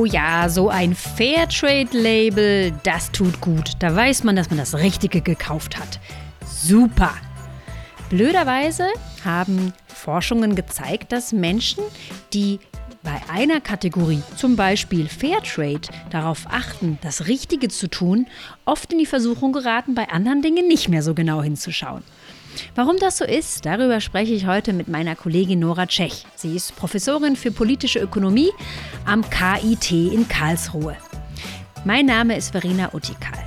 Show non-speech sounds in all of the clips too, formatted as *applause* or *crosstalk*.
Oh ja, so ein Fairtrade-Label, das tut gut. Da weiß man, dass man das Richtige gekauft hat. Super. Blöderweise haben Forschungen gezeigt, dass Menschen, die bei einer Kategorie, zum Beispiel Fairtrade, darauf achten, das Richtige zu tun, oft in die Versuchung geraten, bei anderen Dingen nicht mehr so genau hinzuschauen. Warum das so ist, darüber spreche ich heute mit meiner Kollegin Nora Tschech. Sie ist Professorin für politische Ökonomie am KIT in Karlsruhe. Mein Name ist Verena Utikal.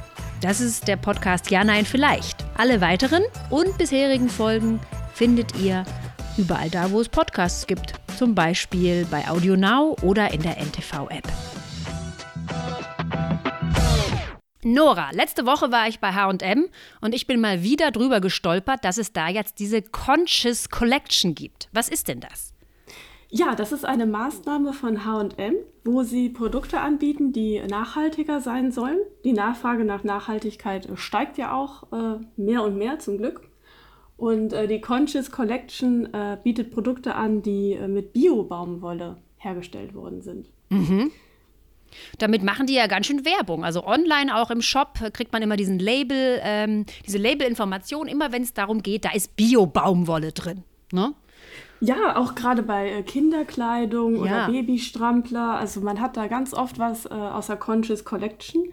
Das ist der Podcast Ja, Nein, Vielleicht. Alle weiteren und bisherigen Folgen findet ihr überall da, wo es Podcasts gibt. Zum Beispiel bei AudioNow oder in der NTV-App. Nora, letzte Woche war ich bei HM und ich bin mal wieder drüber gestolpert, dass es da jetzt diese Conscious Collection gibt. Was ist denn das? Ja, das ist eine Maßnahme von HM, wo sie Produkte anbieten, die nachhaltiger sein sollen. Die Nachfrage nach Nachhaltigkeit steigt ja auch äh, mehr und mehr zum Glück. Und äh, die Conscious Collection äh, bietet Produkte an, die äh, mit Bio-Baumwolle hergestellt worden sind. Mhm. Damit machen die ja ganz schön Werbung. Also online auch im Shop kriegt man immer diesen Label, ähm, diese Labelinformation, immer wenn es darum geht, da ist Bio-Baumwolle drin. Ne? Ja, auch gerade bei äh, Kinderkleidung ja. oder Babystrampler. Also man hat da ganz oft was äh, aus der Conscious Collection.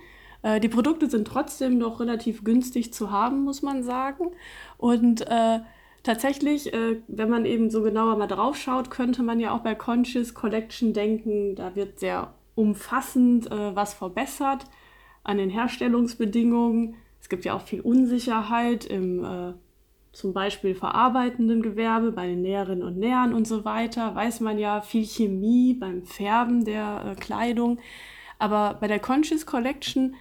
Äh, die Produkte sind trotzdem noch relativ günstig zu haben, muss man sagen. Und äh, tatsächlich, äh, wenn man eben so genauer mal drauf schaut, könnte man ja auch bei Conscious Collection denken, da wird sehr umfassend äh, was verbessert an den Herstellungsbedingungen. Es gibt ja auch viel Unsicherheit im äh, zum Beispiel verarbeitenden Gewerbe, bei den Näherinnen und Nähern und so weiter, weiß man ja viel Chemie beim Färben der äh, Kleidung. Aber bei der Conscious Collection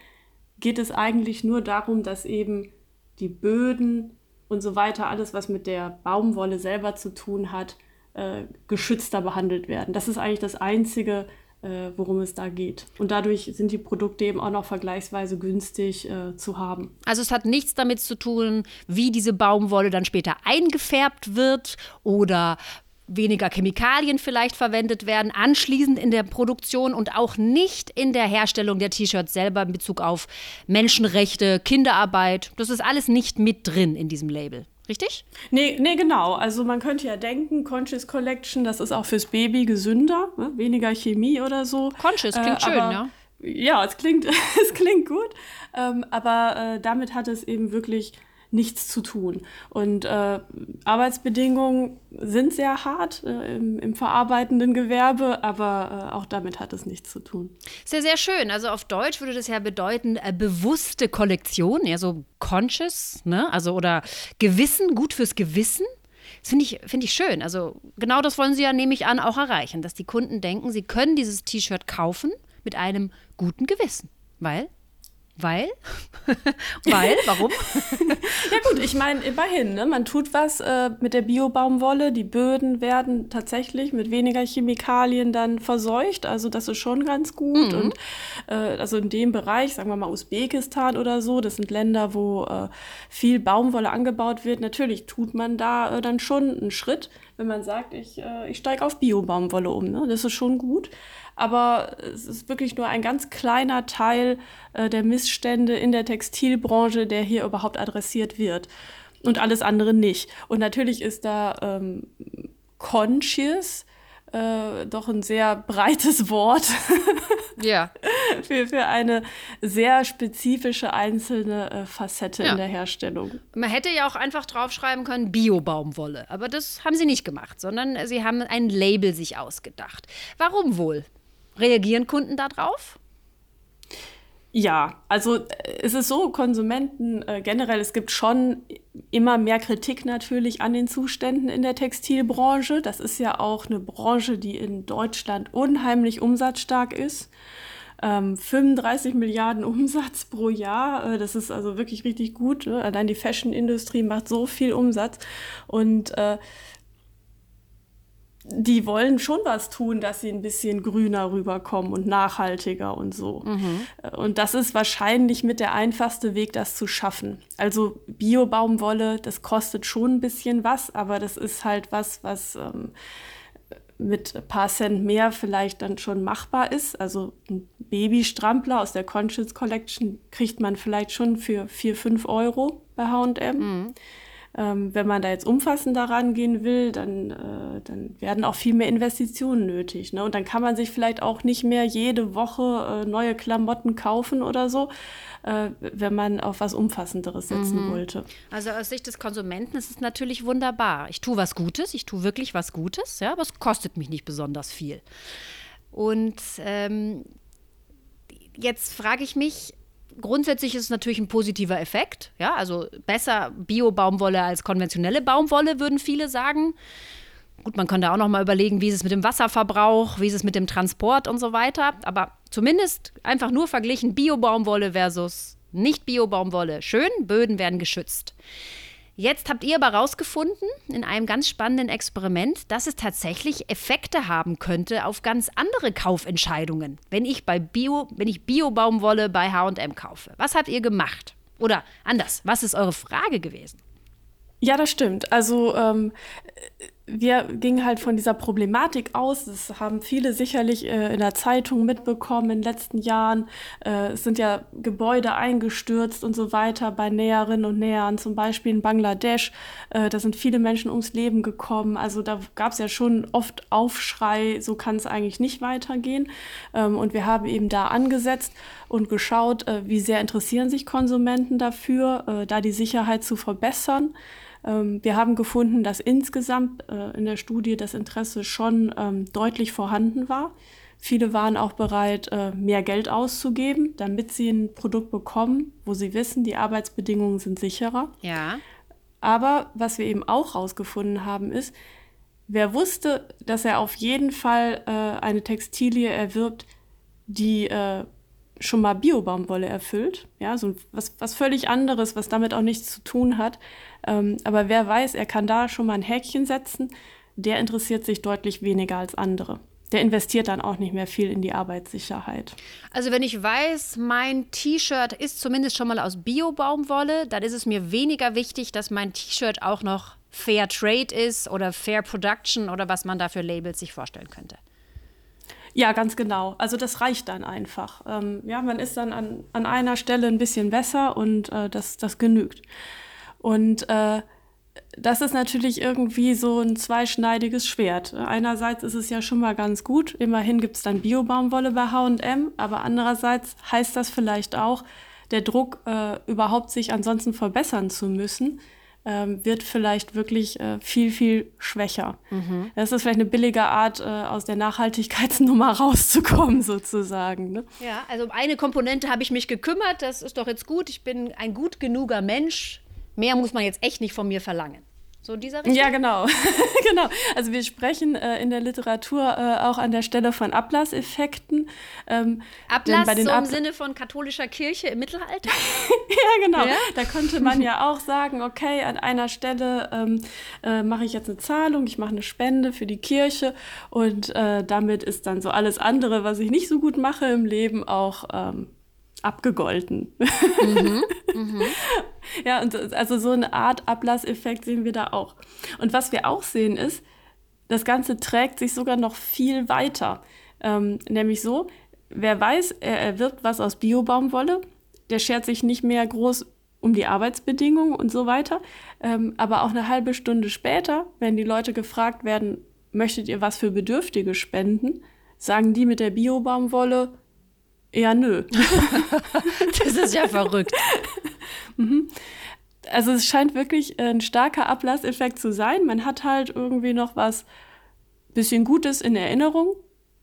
geht es eigentlich nur darum, dass eben die Böden und so weiter, alles, was mit der Baumwolle selber zu tun hat, äh, geschützter behandelt werden. Das ist eigentlich das Einzige, äh, worum es da geht. Und dadurch sind die Produkte eben auch noch vergleichsweise günstig äh, zu haben. Also es hat nichts damit zu tun, wie diese Baumwolle dann später eingefärbt wird oder weniger Chemikalien vielleicht verwendet werden, anschließend in der Produktion und auch nicht in der Herstellung der T-Shirts selber in Bezug auf Menschenrechte, Kinderarbeit. Das ist alles nicht mit drin in diesem Label. Richtig? Nee, nee, genau. Also man könnte ja denken, Conscious Collection, das ist auch fürs Baby gesünder, ne? weniger Chemie oder so. Conscious klingt äh, schön, ja. Ja, es klingt, *laughs* es klingt gut, ähm, aber äh, damit hat es eben wirklich nichts zu tun. Und äh, Arbeitsbedingungen sind sehr hart äh, im, im, verarbeitenden Gewerbe, aber äh, auch damit hat es nichts zu tun. Sehr, sehr schön. Also auf Deutsch würde das ja bedeuten, äh, bewusste Kollektion, ja, so conscious, ne? Also oder Gewissen, gut fürs Gewissen. Das finde ich, find ich schön. Also genau das wollen Sie ja, nehme ich an, auch erreichen, dass die Kunden denken, sie können dieses T-Shirt kaufen mit einem guten Gewissen. Weil weil? *laughs* Weil? Warum? *laughs* ja gut, ich meine, immerhin, ne? man tut was äh, mit der Biobaumwolle. Die Böden werden tatsächlich mit weniger Chemikalien dann verseucht. Also das ist schon ganz gut. Mhm. Und äh, also in dem Bereich, sagen wir mal Usbekistan oder so, das sind Länder, wo äh, viel Baumwolle angebaut wird. Natürlich tut man da äh, dann schon einen Schritt, wenn man sagt, ich, äh, ich steige auf Biobaumwolle um. Ne? Das ist schon gut aber es ist wirklich nur ein ganz kleiner Teil äh, der Missstände in der Textilbranche, der hier überhaupt adressiert wird. Und alles andere nicht. Und natürlich ist da ähm, conscious äh, doch ein sehr breites *laughs* Wort. ja. Für, für eine sehr spezifische einzelne äh, Facette ja. in der Herstellung. Man hätte ja auch einfach draufschreiben können Bio-Baumwolle. Aber das haben sie nicht gemacht, sondern sie haben ein Label sich ausgedacht. Warum wohl? Reagieren Kunden darauf? Ja, also äh, es ist so, Konsumenten äh, generell, es gibt schon immer mehr Kritik natürlich an den Zuständen in der Textilbranche. Das ist ja auch eine Branche, die in Deutschland unheimlich umsatzstark ist. Ähm, 35 Milliarden *laughs* Umsatz pro Jahr, äh, das ist also wirklich richtig gut. Ne? Allein die Fashion-Industrie macht so viel Umsatz. Und äh, die wollen schon was tun, dass sie ein bisschen grüner rüberkommen und nachhaltiger und so. Mhm. Und das ist wahrscheinlich mit der einfachste Weg, das zu schaffen. Also Bio-Baumwolle, das kostet schon ein bisschen was, aber das ist halt was, was ähm, mit ein paar Cent mehr vielleicht dann schon machbar ist. Also ein Babystrampler aus der Conscious Collection kriegt man vielleicht schon für 4, 5 Euro bei HM. Mhm. Ähm, wenn man da jetzt umfassender rangehen will, dann, äh, dann werden auch viel mehr Investitionen nötig. Ne? Und dann kann man sich vielleicht auch nicht mehr jede Woche äh, neue Klamotten kaufen oder so, äh, wenn man auf was Umfassenderes setzen mhm. wollte. Also aus Sicht des Konsumenten ist es natürlich wunderbar. Ich tue was Gutes, ich tue wirklich was Gutes, ja, aber es kostet mich nicht besonders viel. Und ähm, jetzt frage ich mich, grundsätzlich ist es natürlich ein positiver Effekt. Ja, also besser Bio-Baumwolle als konventionelle Baumwolle, würden viele sagen. Gut, man kann da auch noch mal überlegen, wie ist es mit dem Wasserverbrauch, wie ist es mit dem Transport und so weiter. Aber zumindest einfach nur verglichen Bio-Baumwolle versus Nicht-Bio-Baumwolle. Schön, Böden werden geschützt. Jetzt habt ihr aber herausgefunden in einem ganz spannenden Experiment, dass es tatsächlich Effekte haben könnte auf ganz andere Kaufentscheidungen, wenn ich bei Bio, wenn ich Bio-Baumwolle bei H&M kaufe. Was habt ihr gemacht? Oder anders, was ist eure Frage gewesen? Ja, das stimmt. Also ähm, wir gingen halt von dieser Problematik aus. Das haben viele sicherlich äh, in der Zeitung mitbekommen in den letzten Jahren. Äh, es sind ja Gebäude eingestürzt und so weiter bei Näherinnen und Nähern, zum Beispiel in Bangladesch. Äh, da sind viele Menschen ums Leben gekommen. Also da gab es ja schon oft Aufschrei, so kann es eigentlich nicht weitergehen. Ähm, und wir haben eben da angesetzt und geschaut, äh, wie sehr interessieren sich Konsumenten dafür, äh, da die Sicherheit zu verbessern. Ähm, wir haben gefunden, dass insgesamt äh, in der Studie das Interesse schon ähm, deutlich vorhanden war. Viele waren auch bereit, äh, mehr Geld auszugeben, damit sie ein Produkt bekommen, wo sie wissen, die Arbeitsbedingungen sind sicherer. Ja. Aber was wir eben auch herausgefunden haben, ist, wer wusste, dass er auf jeden Fall äh, eine Textilie erwirbt, die schon mal Biobaumwolle erfüllt, ja, so was, was völlig anderes, was damit auch nichts zu tun hat. Ähm, aber wer weiß, er kann da schon mal ein Häkchen setzen, der interessiert sich deutlich weniger als andere. Der investiert dann auch nicht mehr viel in die Arbeitssicherheit. Also wenn ich weiß, mein T-Shirt ist zumindest schon mal aus Biobaumwolle, dann ist es mir weniger wichtig, dass mein T-Shirt auch noch Fair Trade ist oder Fair Production oder was man da für Labels sich vorstellen könnte. Ja, ganz genau. Also das reicht dann einfach. Ähm, ja, man ist dann an, an einer Stelle ein bisschen besser und äh, das, das genügt. Und äh, das ist natürlich irgendwie so ein zweischneidiges Schwert. Einerseits ist es ja schon mal ganz gut, immerhin gibt es dann Biobaumwolle bei HM, aber andererseits heißt das vielleicht auch, der Druck, äh, überhaupt sich ansonsten verbessern zu müssen, ähm, wird vielleicht wirklich äh, viel, viel schwächer. Mhm. Das ist vielleicht eine billige Art, äh, aus der Nachhaltigkeitsnummer *laughs* rauszukommen, sozusagen. Ne? Ja, also um eine Komponente habe ich mich gekümmert, das ist doch jetzt gut. Ich bin ein gut genuger Mensch. Mehr muss man jetzt echt nicht von mir verlangen. So dieser Richtung? Ja, genau. *laughs* genau. Also wir sprechen äh, in der Literatur äh, auch an der Stelle von Ablasseffekten. Ähm, Ablass bei den so im Sinne von katholischer Kirche im Mittelalter? *laughs* ja, genau. Ja? Da konnte man *laughs* ja auch sagen, okay, an einer Stelle ähm, äh, mache ich jetzt eine Zahlung, ich mache eine Spende für die Kirche und äh, damit ist dann so alles andere, was ich nicht so gut mache im Leben, auch ähm, abgegolten. Mhm, mhm. *laughs* Ja, und also so eine Art Ablasseffekt sehen wir da auch. Und was wir auch sehen ist, das Ganze trägt sich sogar noch viel weiter. Ähm, nämlich so, wer weiß, er erwirbt was aus Biobaumwolle, der schert sich nicht mehr groß um die Arbeitsbedingungen und so weiter. Ähm, aber auch eine halbe Stunde später, wenn die Leute gefragt werden, möchtet ihr was für Bedürftige spenden, sagen die mit der Biobaumwolle, ja, nö. *laughs* das ist ja verrückt. mhm. Also es scheint wirklich ein starker Ablasseffekt zu sein. Man hat halt irgendwie noch was bisschen Gutes in Erinnerung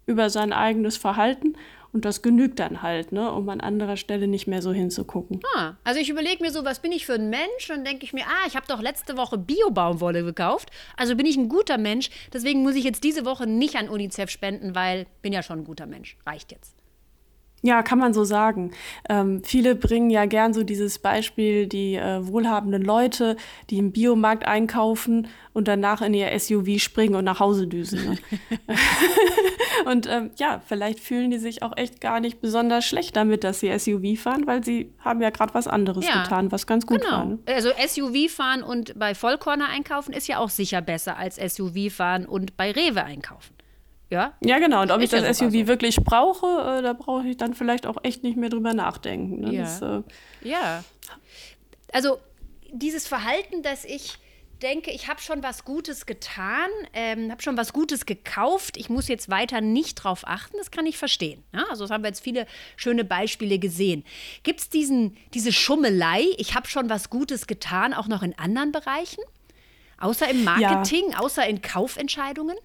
über sein eigenes Verhalten und das genügt dann halt, ne, um an anderer Stelle nicht mehr so hinzugucken. Ah, also ich überlege mir so, was bin ich für ein Mensch? Und denke ich mir, ah, ich habe doch letzte Woche Bio-Baumwolle gekauft. Also bin ich ein guter Mensch. Deswegen muss ich jetzt diese Woche nicht an UNICEF spenden, weil bin ja schon ein guter Mensch. Reicht jetzt. Ja, kann man so sagen. Ähm, viele bringen ja gern so dieses Beispiel, die äh, wohlhabenden Leute, die im Biomarkt einkaufen und danach in ihr SUV springen und nach Hause düsen. Ne? *laughs* und ähm, ja, vielleicht fühlen die sich auch echt gar nicht besonders schlecht damit, dass sie SUV fahren, weil sie haben ja gerade was anderes ja, getan, was ganz gut genau. war. Ne? Also SUV fahren und bei Vollkorner einkaufen ist ja auch sicher besser als SUV fahren und bei Rewe einkaufen. Ja, ja genau. Und ob ich das ja SUV so. wirklich brauche, äh, da brauche ich dann vielleicht auch echt nicht mehr drüber nachdenken. Ne? Ja. Das, äh, ja. Also dieses Verhalten, dass ich denke, ich habe schon was Gutes getan, ähm, habe schon was Gutes gekauft, ich muss jetzt weiter nicht drauf achten, das kann ich verstehen. Ja? Also das haben wir jetzt viele schöne Beispiele gesehen. Gibt es diese Schummelei, ich habe schon was Gutes getan, auch noch in anderen Bereichen? Außer im Marketing, ja. außer in Kaufentscheidungen?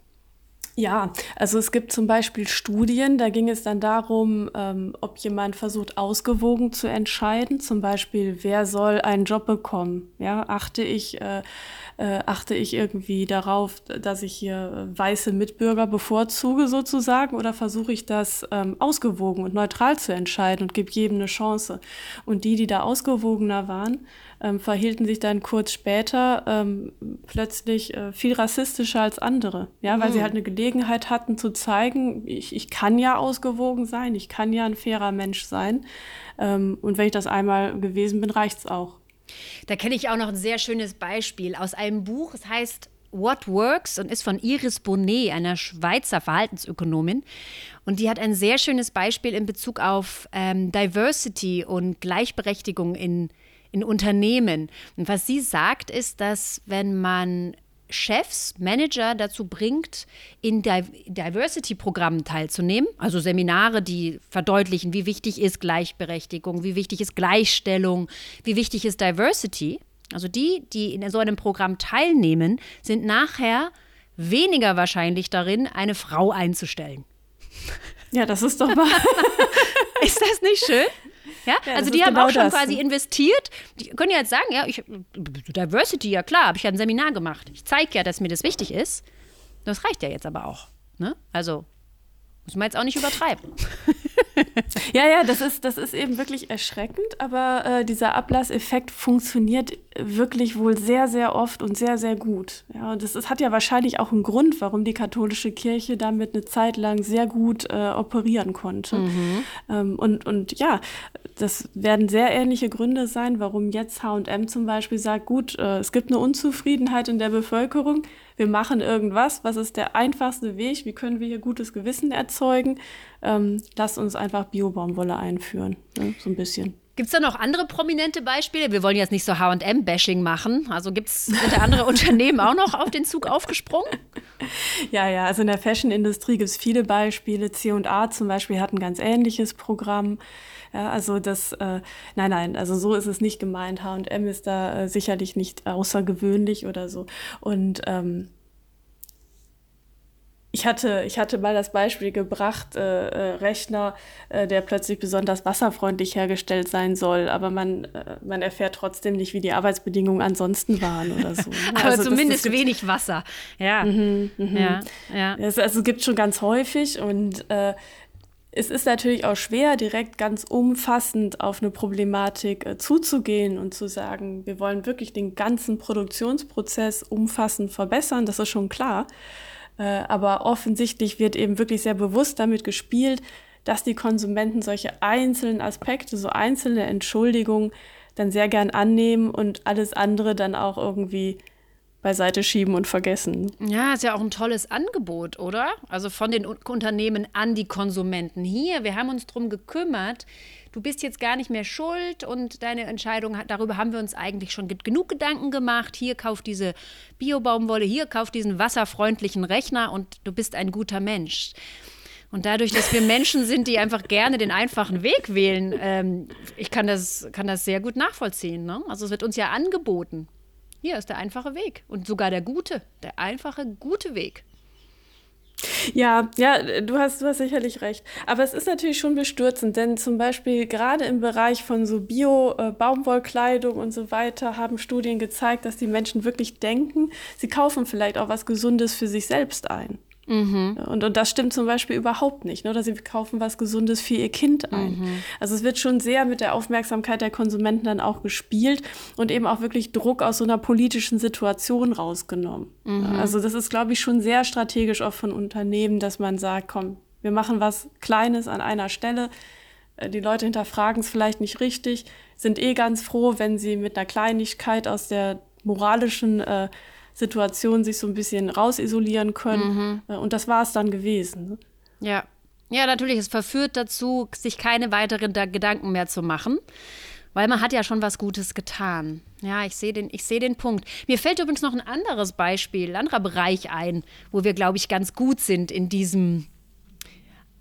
Ja, also es gibt zum Beispiel Studien, da ging es dann darum, ähm, ob jemand versucht, ausgewogen zu entscheiden. Zum Beispiel, wer soll einen Job bekommen? Ja, achte ich, äh, äh, achte ich irgendwie darauf, dass ich hier weiße Mitbürger bevorzuge sozusagen oder versuche ich das ähm, ausgewogen und neutral zu entscheiden und gebe jedem eine Chance? Und die, die da ausgewogener waren, ähm, verhielten sich dann kurz später ähm, plötzlich äh, viel rassistischer als andere. Ja, weil mhm. sie halt eine Gelegenheit hatten zu zeigen, ich, ich kann ja ausgewogen sein, ich kann ja ein fairer Mensch sein. Ähm, und wenn ich das einmal gewesen bin, reicht's auch. Da kenne ich auch noch ein sehr schönes Beispiel aus einem Buch. Es heißt What Works und ist von Iris Bonnet, einer Schweizer Verhaltensökonomin. Und die hat ein sehr schönes Beispiel in Bezug auf ähm, Diversity und Gleichberechtigung in in Unternehmen. Und was sie sagt, ist, dass wenn man Chefs, Manager dazu bringt, in Diversity-Programmen teilzunehmen, also Seminare, die verdeutlichen, wie wichtig ist Gleichberechtigung, wie wichtig ist Gleichstellung, wie wichtig ist Diversity. Also die, die in so einem Programm teilnehmen, sind nachher weniger wahrscheinlich darin, eine Frau einzustellen. Ja, das ist doch mal. *laughs* ist das nicht schön? Ja, ja also die haben genau auch schon das. quasi investiert. Die können ja jetzt sagen, ja, ich, Diversity, ja klar, habe ich ja ein Seminar gemacht. Ich zeige ja, dass mir das wichtig ist. Das reicht ja jetzt aber auch. Ne? Also muss man jetzt auch nicht übertreiben. *laughs* ja, ja, das ist, das ist eben wirklich erschreckend, aber äh, dieser Ablasseffekt funktioniert wirklich wohl sehr, sehr oft und sehr, sehr gut. Ja, und das, das hat ja wahrscheinlich auch einen Grund, warum die katholische Kirche damit eine Zeit lang sehr gut äh, operieren konnte. Mhm. Ähm, und, und ja, das werden sehr ähnliche Gründe sein, warum jetzt HM zum Beispiel sagt, gut, äh, es gibt eine Unzufriedenheit in der Bevölkerung, wir machen irgendwas, was ist der einfachste Weg, wie können wir hier gutes Gewissen erzeugen, ähm, lasst uns einfach Biobaumwolle einführen, ne? so ein bisschen. Gibt es da noch andere prominente Beispiele? Wir wollen jetzt nicht so HM-Bashing machen. Also gibt es andere *laughs* Unternehmen auch noch auf den Zug aufgesprungen? *laughs* Ja, ja, also in der Fashion-Industrie gibt es viele Beispiele. CA zum Beispiel hat ein ganz ähnliches Programm. Ja, also das, äh, nein, nein, also so ist es nicht gemeint. H&M ist da äh, sicherlich nicht außergewöhnlich oder so. Und ähm, ich hatte, ich hatte mal das Beispiel gebracht, äh, äh, Rechner, äh, der plötzlich besonders wasserfreundlich hergestellt sein soll, aber man, äh, man erfährt trotzdem nicht, wie die Arbeitsbedingungen ansonsten waren oder so. *laughs* aber also zumindest das, das wenig Wasser, ja. Mhm, mhm. ja, ja. Das, also gibt schon ganz häufig und äh, es ist natürlich auch schwer, direkt ganz umfassend auf eine Problematik äh, zuzugehen und zu sagen, wir wollen wirklich den ganzen Produktionsprozess umfassend verbessern, das ist schon klar. Äh, aber offensichtlich wird eben wirklich sehr bewusst damit gespielt, dass die Konsumenten solche einzelnen Aspekte, so einzelne Entschuldigungen dann sehr gern annehmen und alles andere dann auch irgendwie beiseite schieben und vergessen. Ja, ist ja auch ein tolles Angebot, oder? Also von den Unternehmen an die Konsumenten. Hier, wir haben uns darum gekümmert, du bist jetzt gar nicht mehr schuld und deine Entscheidung, darüber haben wir uns eigentlich schon genug Gedanken gemacht. Hier kauf diese Biobaumwolle, hier kauf diesen wasserfreundlichen Rechner und du bist ein guter Mensch. Und dadurch, dass wir Menschen sind, die einfach gerne den einfachen Weg wählen, ähm, ich kann das, kann das sehr gut nachvollziehen. Ne? Also es wird uns ja angeboten. Hier ist der einfache Weg und sogar der gute, der einfache, gute Weg. Ja, ja, du hast, du hast sicherlich recht. Aber es ist natürlich schon bestürzend, denn zum Beispiel gerade im Bereich von so Bio-Baumwollkleidung äh, und so weiter haben Studien gezeigt, dass die Menschen wirklich denken, sie kaufen vielleicht auch was Gesundes für sich selbst ein. Mhm. Und, und das stimmt zum Beispiel überhaupt nicht. Ne? Oder sie kaufen was Gesundes für ihr Kind ein. Mhm. Also es wird schon sehr mit der Aufmerksamkeit der Konsumenten dann auch gespielt und eben auch wirklich Druck aus so einer politischen Situation rausgenommen. Mhm. Also das ist, glaube ich, schon sehr strategisch auch von Unternehmen, dass man sagt, komm, wir machen was Kleines an einer Stelle. Äh, die Leute hinterfragen es vielleicht nicht richtig, sind eh ganz froh, wenn sie mit einer Kleinigkeit aus der moralischen äh, Situation sich so ein bisschen rausisolieren können. Mhm. Äh, und das war es dann gewesen. Ne? Ja. Ja, natürlich, es verführt dazu, sich keine weiteren Gedanken mehr zu machen. Weil man hat ja schon was Gutes getan. Ja, ich sehe den, seh den Punkt. Mir fällt übrigens noch ein anderes Beispiel, ein anderer Bereich ein, wo wir, glaube ich, ganz gut sind in diesem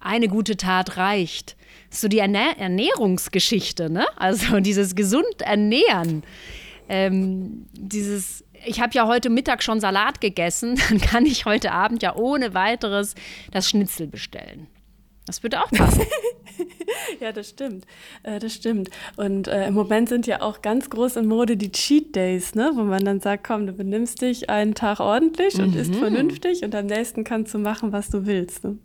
eine gute Tat reicht. So die Ernähr Ernährungsgeschichte, ne? Also dieses gesund ernähren. Ähm, dieses, ich habe ja heute Mittag schon Salat gegessen, *laughs* dann kann ich heute Abend ja ohne weiteres das Schnitzel bestellen. Das würde auch passen. *laughs* ja, das stimmt. Äh, das stimmt. Und äh, im Moment sind ja auch ganz groß in Mode die Cheat Days, ne? wo man dann sagt, komm, du benimmst dich einen Tag ordentlich mhm. und isst vernünftig und am nächsten kannst du machen, was du willst. Ne?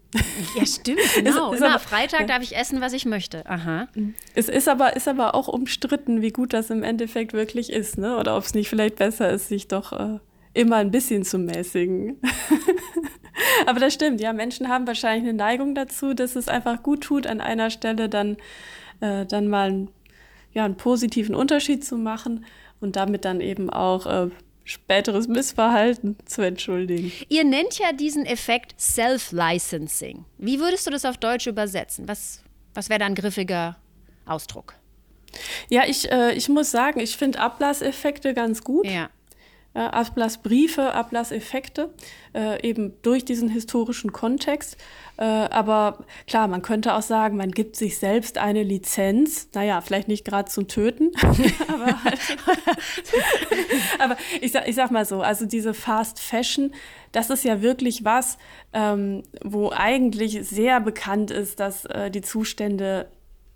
Ja, stimmt, *laughs* genau. ist, ist Immer aber, Freitag ja. darf ich essen, was ich möchte. Aha. Es ist aber, ist aber auch umstritten, wie gut das im Endeffekt wirklich ist, ne? oder ob es nicht vielleicht besser ist, sich doch äh, immer ein bisschen zu mäßigen. *laughs* *laughs* Aber das stimmt, ja, Menschen haben wahrscheinlich eine Neigung dazu, dass es einfach gut tut, an einer Stelle dann, äh, dann mal einen, ja, einen positiven Unterschied zu machen und damit dann eben auch äh, späteres Missverhalten zu entschuldigen. Ihr nennt ja diesen Effekt Self-Licensing. Wie würdest du das auf Deutsch übersetzen? Was, was wäre da ein griffiger Ausdruck? Ja, ich, äh, ich muss sagen, ich finde Ablasseffekte ganz gut. Ja äh, Ablassbriefe, Ablasseffekte, äh, eben durch diesen historischen Kontext. Äh, aber klar, man könnte auch sagen, man gibt sich selbst eine Lizenz. Naja, vielleicht nicht gerade zum Töten, *laughs* aber, halt, *laughs* aber ich, sag, ich sag mal so, also diese Fast Fashion, das ist ja wirklich was, ähm, wo eigentlich sehr bekannt ist, dass äh, die Zustände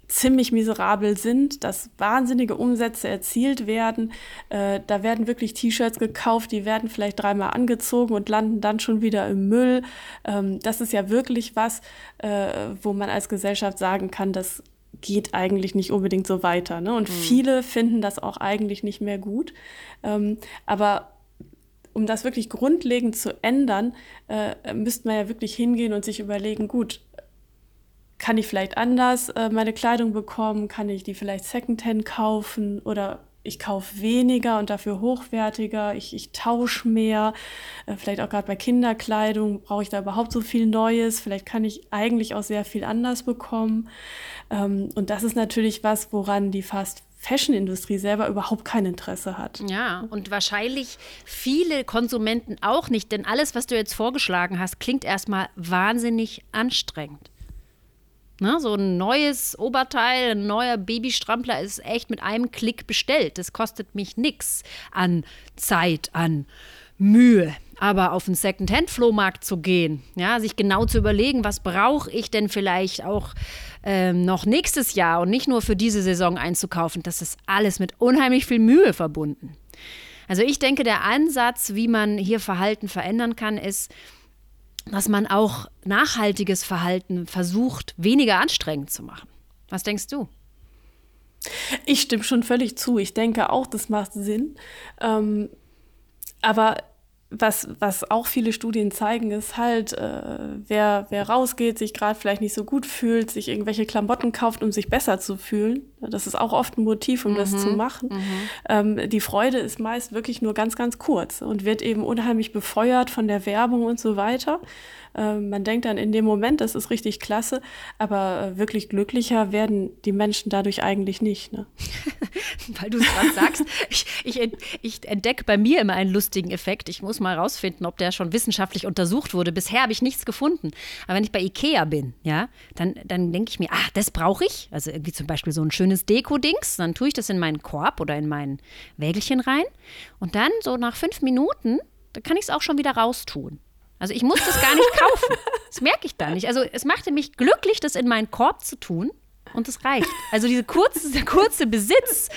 ziemlich miserabel sind, dass wahnsinnige Umsätze erzielt werden. Äh, da werden wirklich T-Shirts gekauft, die werden vielleicht dreimal angezogen und landen dann schon wieder im Müll. Ähm, das ist ja wirklich was, äh, wo man als Gesellschaft sagen kann, das geht eigentlich nicht unbedingt so weiter. Ne? Und mhm. viele finden das auch eigentlich nicht mehr gut. Ähm, aber um das wirklich grundlegend zu ändern, äh, müsste man ja wirklich hingehen und sich überlegen, gut, kann ich vielleicht anders äh, meine Kleidung bekommen? Kann ich die vielleicht Secondhand kaufen oder ich kaufe weniger und dafür hochwertiger, ich, ich tausche mehr, äh, vielleicht auch gerade bei Kinderkleidung, brauche ich da überhaupt so viel Neues, vielleicht kann ich eigentlich auch sehr viel anders bekommen. Ähm, und das ist natürlich was, woran die Fast Fashion-Industrie selber überhaupt kein Interesse hat. Ja, und wahrscheinlich viele Konsumenten auch nicht, denn alles, was du jetzt vorgeschlagen hast, klingt erstmal wahnsinnig anstrengend. Ne, so ein neues Oberteil, ein neuer Babystrampler ist echt mit einem Klick bestellt. Das kostet mich nichts an Zeit, an Mühe. Aber auf einen Second-Hand-Flohmarkt zu gehen, ja, sich genau zu überlegen, was brauche ich denn vielleicht auch ähm, noch nächstes Jahr und nicht nur für diese Saison einzukaufen, das ist alles mit unheimlich viel Mühe verbunden. Also ich denke, der Ansatz, wie man hier Verhalten verändern kann, ist, dass man auch nachhaltiges Verhalten versucht, weniger anstrengend zu machen. Was denkst du? Ich stimme schon völlig zu. Ich denke auch, das macht Sinn. Ähm, aber was, was auch viele Studien zeigen, ist halt, äh, wer, wer rausgeht, sich gerade vielleicht nicht so gut fühlt, sich irgendwelche Klamotten kauft, um sich besser zu fühlen. Das ist auch oft ein Motiv, um mhm. das zu machen. Mhm. Ähm, die Freude ist meist wirklich nur ganz, ganz kurz und wird eben unheimlich befeuert von der Werbung und so weiter. Ähm, man denkt dann in dem Moment, das ist richtig klasse, aber äh, wirklich glücklicher werden die Menschen dadurch eigentlich nicht. Ne? *laughs* Weil du es gerade sagst, ich, ich, ich entdecke bei mir immer einen lustigen Effekt. Ich muss mal rausfinden, ob der schon wissenschaftlich untersucht wurde. Bisher habe ich nichts gefunden. Aber wenn ich bei Ikea bin, ja, dann, dann denke ich mir, ah, das brauche ich. Also irgendwie zum Beispiel so ein schönes Deko-Dings. Dann tue ich das in meinen Korb oder in mein Wägelchen rein. Und dann so nach fünf Minuten, dann kann ich es auch schon wieder raustun. Also ich muss das gar nicht *laughs* kaufen. Das merke ich da nicht. Also es machte mich glücklich, das in meinen Korb zu tun. Und das reicht. Also diese kurze, der kurze Besitz,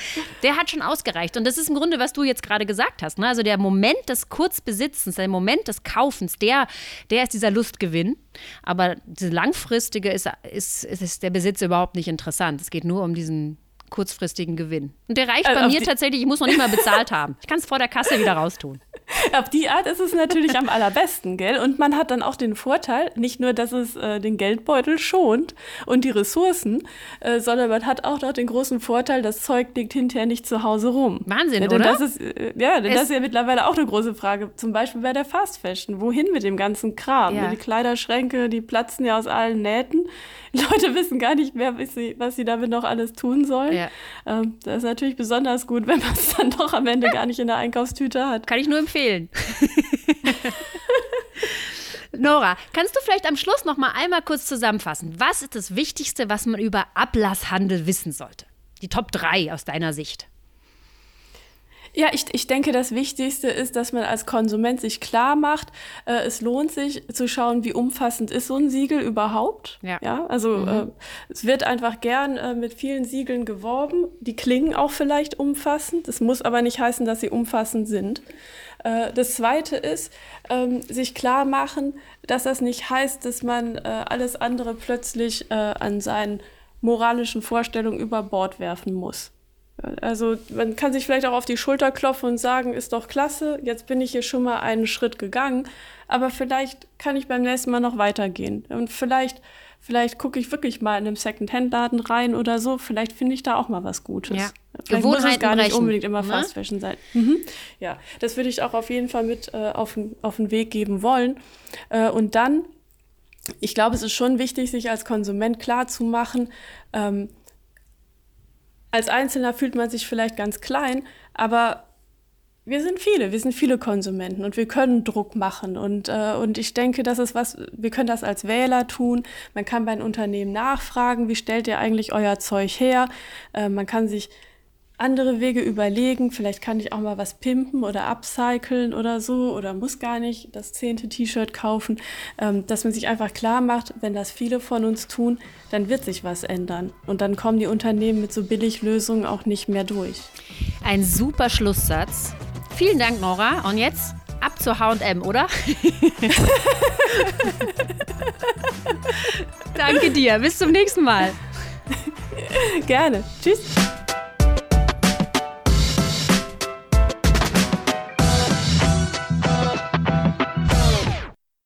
der hat schon ausgereicht. Und das ist im Grunde, was du jetzt gerade gesagt hast. Ne? Also der Moment des Kurzbesitzens, der Moment des Kaufens, der, der ist dieser Lustgewinn. Aber diese langfristige ist, ist, ist der Besitz überhaupt nicht interessant. Es geht nur um diesen kurzfristigen Gewinn. Und der reicht also bei mir tatsächlich, ich muss noch nicht mal bezahlt haben. Ich kann es vor der Kasse wieder raustun. Auf die Art ist es natürlich am allerbesten, gell? Und man hat dann auch den Vorteil, nicht nur, dass es äh, den Geldbeutel schont und die Ressourcen, äh, sondern man hat auch noch den großen Vorteil, das Zeug liegt hinterher nicht zu Hause rum. Wahnsinn, ja, oder? Das ist, äh, ja, denn es das ist ja mittlerweile auch eine große Frage. Zum Beispiel bei der Fast Fashion. Wohin mit dem ganzen Kram? Ja. Die Kleiderschränke, die platzen ja aus allen Nähten. *laughs* Leute wissen gar nicht mehr, was sie, was sie damit noch alles tun sollen. Ja. Ähm, das ist natürlich besonders gut, wenn man es dann doch am Ende gar nicht in der Einkaufstüte hat. Kann ich nur empfehlen. *laughs* Nora, kannst du vielleicht am Schluss noch mal einmal kurz zusammenfassen? Was ist das Wichtigste, was man über Ablasshandel wissen sollte? Die Top 3 aus deiner Sicht. Ja, ich, ich denke, das Wichtigste ist, dass man als Konsument sich klar macht, äh, es lohnt sich zu schauen, wie umfassend ist so ein Siegel überhaupt. Ja. ja also mhm. äh, es wird einfach gern äh, mit vielen Siegeln geworben. Die klingen auch vielleicht umfassend. Das muss aber nicht heißen, dass sie umfassend sind. Äh, das Zweite ist, ähm, sich klar machen, dass das nicht heißt, dass man äh, alles andere plötzlich äh, an seinen moralischen Vorstellungen über Bord werfen muss. Also man kann sich vielleicht auch auf die Schulter klopfen und sagen, ist doch klasse, jetzt bin ich hier schon mal einen Schritt gegangen, aber vielleicht kann ich beim nächsten Mal noch weitergehen. Und vielleicht, vielleicht gucke ich wirklich mal in einem Second-Hand-Laden rein oder so, vielleicht finde ich da auch mal was Gutes. Ja. Vielleicht muss es gar nicht brechen, unbedingt immer ne? Fast Fashion sein. Mhm. Ja, das würde ich auch auf jeden Fall mit äh, auf, auf den Weg geben wollen. Äh, und dann, ich glaube, es ist schon wichtig, sich als Konsument klar zu machen, ähm, als Einzelner fühlt man sich vielleicht ganz klein, aber wir sind viele, wir sind viele Konsumenten und wir können Druck machen. Und, äh, und ich denke, das ist was, wir können das als Wähler tun. Man kann bei einem Unternehmen nachfragen, wie stellt ihr eigentlich euer Zeug her? Äh, man kann sich andere Wege überlegen. Vielleicht kann ich auch mal was pimpen oder upcyclen oder so oder muss gar nicht das zehnte T-Shirt kaufen. Ähm, dass man sich einfach klar macht, wenn das viele von uns tun, dann wird sich was ändern. Und dann kommen die Unternehmen mit so Billiglösungen auch nicht mehr durch. Ein super Schlusssatz. Vielen Dank, Nora. Und jetzt ab zur HM, oder? *laughs* Danke dir. Bis zum nächsten Mal. Gerne. Tschüss.